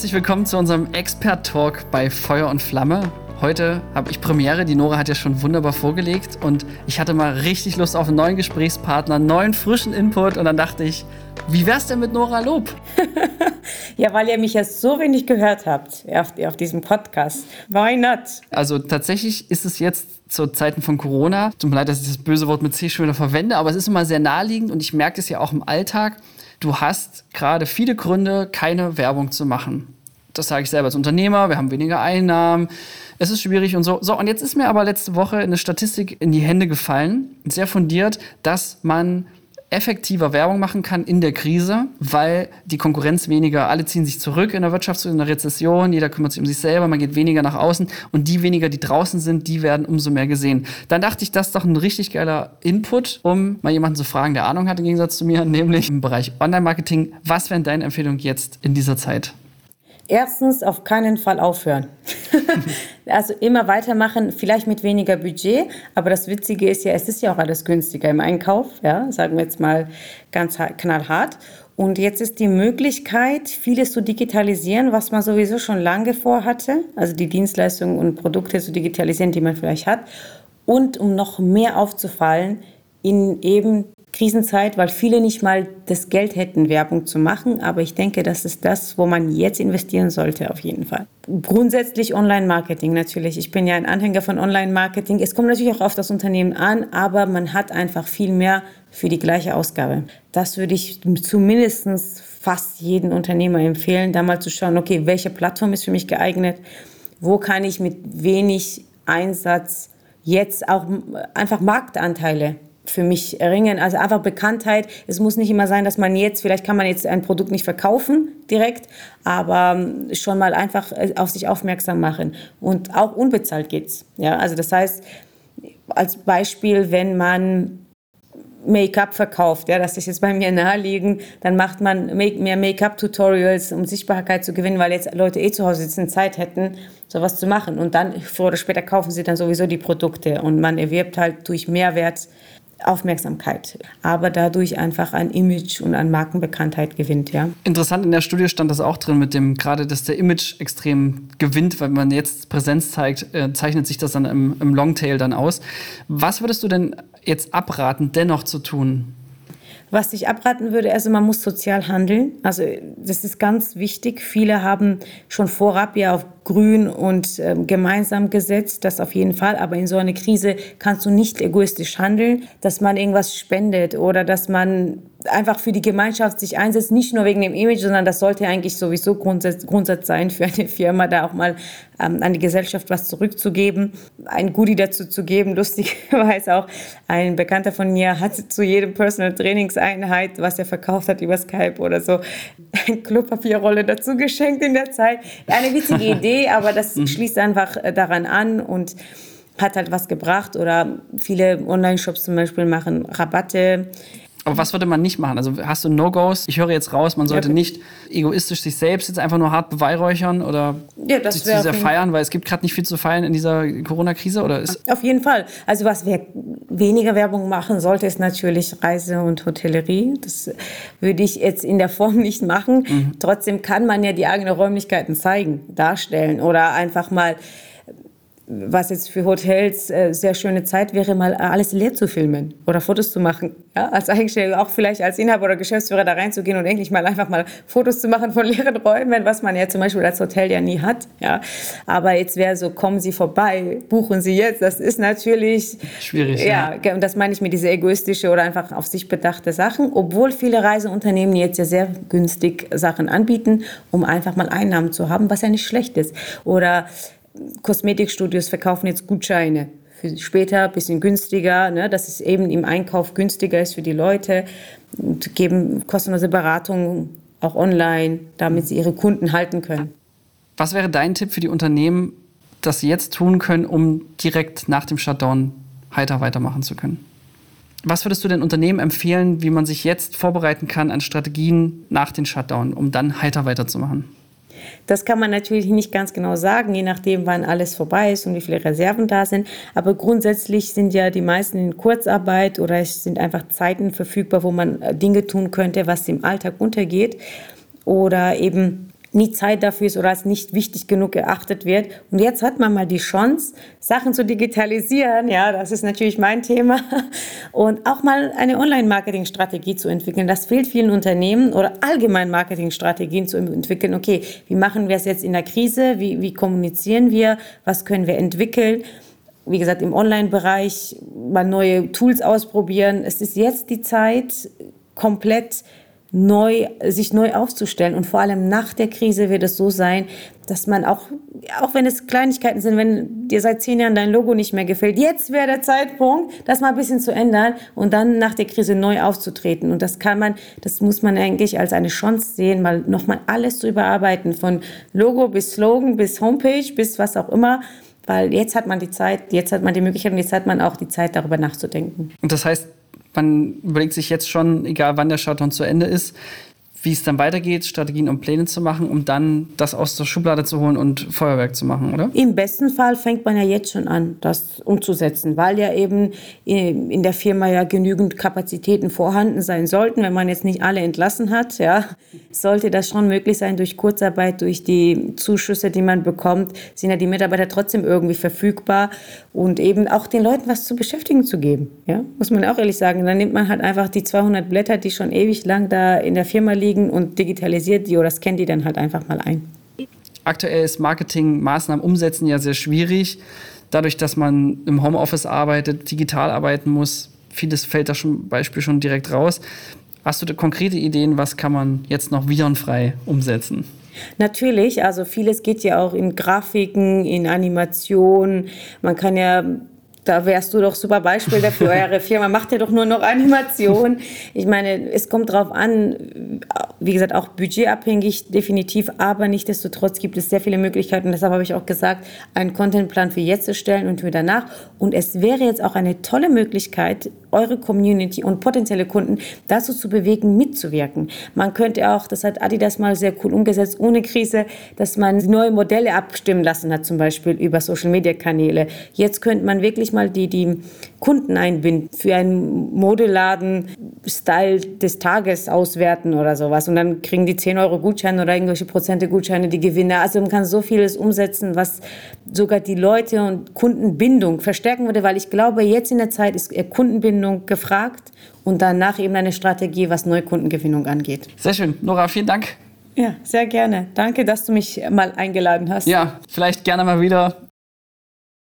Herzlich willkommen zu unserem Expert-Talk bei Feuer und Flamme. Heute habe ich Premiere, die Nora hat ja schon wunderbar vorgelegt und ich hatte mal richtig Lust auf einen neuen Gesprächspartner, einen neuen frischen Input und dann dachte ich, wie wär's denn mit Nora Lob? ja, weil ihr mich ja so wenig gehört habt auf, auf diesem Podcast. Why not? Also tatsächlich ist es jetzt zu Zeiten von Corona, tut mir leid, dass ich das böse Wort mit C schon wieder verwende, aber es ist immer sehr naheliegend und ich merke es ja auch im Alltag. Du hast gerade viele Gründe, keine Werbung zu machen. Das sage ich selber als Unternehmer, wir haben weniger Einnahmen, es ist schwierig und so. So, und jetzt ist mir aber letzte Woche eine Statistik in die Hände gefallen, sehr fundiert, dass man effektiver Werbung machen kann in der Krise, weil die Konkurrenz weniger, alle ziehen sich zurück in der Wirtschaft, in der Rezession, jeder kümmert sich um sich selber, man geht weniger nach außen und die weniger, die draußen sind, die werden umso mehr gesehen. Dann dachte ich, das ist doch ein richtig geiler Input, um mal jemanden zu fragen, der Ahnung hat im Gegensatz zu mir, nämlich im Bereich Online-Marketing. Was wären deine Empfehlungen jetzt in dieser Zeit? Erstens, auf keinen Fall aufhören. also immer weitermachen, vielleicht mit weniger Budget. Aber das Witzige ist ja, es ist ja auch alles günstiger im Einkauf, ja, sagen wir jetzt mal ganz knallhart. Und jetzt ist die Möglichkeit, vieles zu digitalisieren, was man sowieso schon lange vorhatte. Also die Dienstleistungen und Produkte zu digitalisieren, die man vielleicht hat. Und um noch mehr aufzufallen, in eben Krisenzeit, weil viele nicht mal das Geld hätten, Werbung zu machen. Aber ich denke, das ist das, wo man jetzt investieren sollte, auf jeden Fall. Grundsätzlich Online-Marketing natürlich. Ich bin ja ein Anhänger von Online-Marketing. Es kommt natürlich auch auf das Unternehmen an, aber man hat einfach viel mehr für die gleiche Ausgabe. Das würde ich zumindest fast jedem Unternehmer empfehlen, da mal zu schauen, okay, welche Plattform ist für mich geeignet? Wo kann ich mit wenig Einsatz jetzt auch einfach Marktanteile für mich erringen. Also einfach Bekanntheit. Es muss nicht immer sein, dass man jetzt, vielleicht kann man jetzt ein Produkt nicht verkaufen direkt, aber ähm, schon mal einfach äh, auf sich aufmerksam machen. Und auch unbezahlt geht's. Ja, also das heißt, als Beispiel, wenn man Make-up verkauft, ja, das ist jetzt bei mir naheliegend, dann macht man mehr Make-up-Tutorials, um Sichtbarkeit zu gewinnen, weil jetzt Leute eh zu Hause sitzen, Zeit hätten, sowas zu machen. Und dann, früher oder später, kaufen sie dann sowieso die Produkte und man erwirbt halt durch Mehrwert Aufmerksamkeit, aber dadurch einfach ein Image und an Markenbekanntheit gewinnt, ja. Interessant, in der Studie stand das auch drin mit dem, gerade, dass der Image extrem gewinnt, weil man jetzt Präsenz zeigt, äh, zeichnet sich das dann im, im Longtail dann aus. Was würdest du denn jetzt abraten, dennoch zu tun? Was ich abraten würde, also man muss sozial handeln. Also das ist ganz wichtig. Viele haben schon vorab ja auf grün und äh, gemeinsam gesetzt, das auf jeden Fall. Aber in so einer Krise kannst du nicht egoistisch handeln, dass man irgendwas spendet oder dass man einfach für die Gemeinschaft sich einsetzt, nicht nur wegen dem Image, sondern das sollte eigentlich sowieso Grundsatz, Grundsatz sein für eine Firma, da auch mal ähm, an die Gesellschaft was zurückzugeben, ein Goodie dazu zu geben. Lustigerweise auch ein Bekannter von mir hat zu jedem Personal Trainingseinheit, was er verkauft hat über Skype oder so, eine Klopapierrolle dazu geschenkt in der Zeit. Eine witzige Idee Idee, aber das mhm. schließt einfach äh, daran an und hat halt was gebracht. Oder viele Online-Shops zum Beispiel machen Rabatte. Aber was würde man nicht machen? Also hast du No-Gos? Ich höre jetzt raus, man sollte ja. nicht egoistisch sich selbst jetzt einfach nur hart beweihräuchern oder ja, sich zu sehr feiern, weil es gibt gerade nicht viel zu feiern in dieser Corona-Krise, oder ist? Auf jeden Fall. Also was wir weniger Werbung machen sollte, ist natürlich Reise und Hotellerie. Das würde ich jetzt in der Form nicht machen. Mhm. Trotzdem kann man ja die eigenen Räumlichkeiten zeigen, darstellen oder einfach mal was jetzt für Hotels äh, sehr schöne Zeit wäre, mal alles leer zu filmen oder Fotos zu machen. Ja, als Eigenstelle auch vielleicht als Inhaber oder Geschäftsführer da reinzugehen und endlich mal einfach mal Fotos zu machen von leeren Räumen, was man ja zum Beispiel als Hotel ja nie hat. Ja, aber jetzt wäre so, kommen Sie vorbei, buchen Sie jetzt. Das ist natürlich schwierig. Ja, ja. und das meine ich mit diese egoistische oder einfach auf sich bedachte Sachen, obwohl viele Reiseunternehmen jetzt ja sehr günstig Sachen anbieten, um einfach mal Einnahmen zu haben, was ja nicht schlecht ist. Oder Kosmetikstudios verkaufen jetzt Gutscheine für später ein bisschen günstiger, ne, dass es eben im Einkauf günstiger ist für die Leute und geben kostenlose Beratungen auch online, damit sie ihre Kunden halten können. Was wäre dein Tipp für die Unternehmen, das sie jetzt tun können, um direkt nach dem Shutdown heiter weitermachen zu können? Was würdest du den Unternehmen empfehlen, wie man sich jetzt vorbereiten kann an Strategien nach dem Shutdown, um dann heiter weiterzumachen? Das kann man natürlich nicht ganz genau sagen, je nachdem, wann alles vorbei ist und wie viele Reserven da sind. Aber grundsätzlich sind ja die meisten in Kurzarbeit oder es sind einfach Zeiten verfügbar, wo man äh, Dinge tun könnte, was im Alltag untergeht. Oder eben nie Zeit dafür ist oder als nicht wichtig genug erachtet wird. Und jetzt hat man mal die Chance, Sachen zu digitalisieren. Ja, das ist natürlich mein Thema. Und auch mal eine Online-Marketing-Strategie zu entwickeln. Das fehlt vielen Unternehmen oder allgemein Marketing-Strategien zu entwickeln. Okay, wie machen wir es jetzt in der Krise? Wie, wie kommunizieren wir? Was können wir entwickeln? wie gesagt, im Online-Bereich mal neue Tools ausprobieren. Es ist jetzt die Zeit, komplett neu, sich neu aufzustellen. Und vor allem nach der Krise wird es so sein, dass man auch, auch wenn es Kleinigkeiten sind, wenn dir seit zehn Jahren dein Logo nicht mehr gefällt, jetzt wäre der Zeitpunkt, das mal ein bisschen zu ändern und dann nach der Krise neu aufzutreten. Und das kann man, das muss man eigentlich als eine Chance sehen, mal nochmal alles zu überarbeiten, von Logo bis Slogan bis Homepage bis was auch immer weil jetzt hat man die Zeit, jetzt hat man die Möglichkeit und jetzt hat man auch die Zeit, darüber nachzudenken. Und das heißt, man überlegt sich jetzt schon, egal wann der Shutdown zu Ende ist, wie es dann weitergeht, Strategien und Pläne zu machen, um dann das aus der Schublade zu holen und Feuerwerk zu machen, oder? Im besten Fall fängt man ja jetzt schon an, das umzusetzen, weil ja eben in der Firma ja genügend Kapazitäten vorhanden sein sollten, wenn man jetzt nicht alle entlassen hat, ja, sollte das schon möglich sein durch Kurzarbeit, durch die Zuschüsse, die man bekommt, sind ja die Mitarbeiter trotzdem irgendwie verfügbar und eben auch den Leuten was zu beschäftigen zu geben, ja, muss man auch ehrlich sagen. Dann nimmt man halt einfach die 200 Blätter, die schon ewig lang da in der Firma liegen liegen und digitalisiert die oder scannt die dann halt einfach mal ein. Aktuell ist Marketingmaßnahmen umsetzen ja sehr schwierig. Dadurch, dass man im Homeoffice arbeitet, digital arbeiten muss, vieles fällt da zum Beispiel schon direkt raus. Hast du da konkrete Ideen, was kann man jetzt noch virenfrei umsetzen? Natürlich, also vieles geht ja auch in Grafiken, in Animationen. Man kann ja da wärst du doch super Beispiel dafür. Eure Firma macht ja doch nur noch Animation. Ich meine, es kommt drauf an, wie gesagt, auch budgetabhängig definitiv, aber nichtsdestotrotz gibt es sehr viele Möglichkeiten. Deshalb habe ich auch gesagt, einen Contentplan für jetzt zu stellen und für danach. Und es wäre jetzt auch eine tolle Möglichkeit, eure Community und potenzielle Kunden dazu zu bewegen, mitzuwirken. Man könnte auch, das hat Adidas mal sehr cool umgesetzt, ohne Krise, dass man neue Modelle abstimmen lassen hat, zum Beispiel über Social-Media-Kanäle. Jetzt könnte man wirklich mal die, die Kunden einbinden, für einen Modeladen Style des Tages auswerten oder sowas. Und dann kriegen die 10 Euro Gutscheine oder irgendwelche Prozente Gutscheine die Gewinne. Also man kann so vieles umsetzen, was sogar die Leute und Kundenbindung verstärken würde, weil ich glaube, jetzt in der Zeit ist Kundenbindung gefragt und danach eben eine Strategie, was Neukundengewinnung angeht. Sehr schön. Nora, vielen Dank. Ja, sehr gerne. Danke, dass du mich mal eingeladen hast. Ja, vielleicht gerne mal wieder.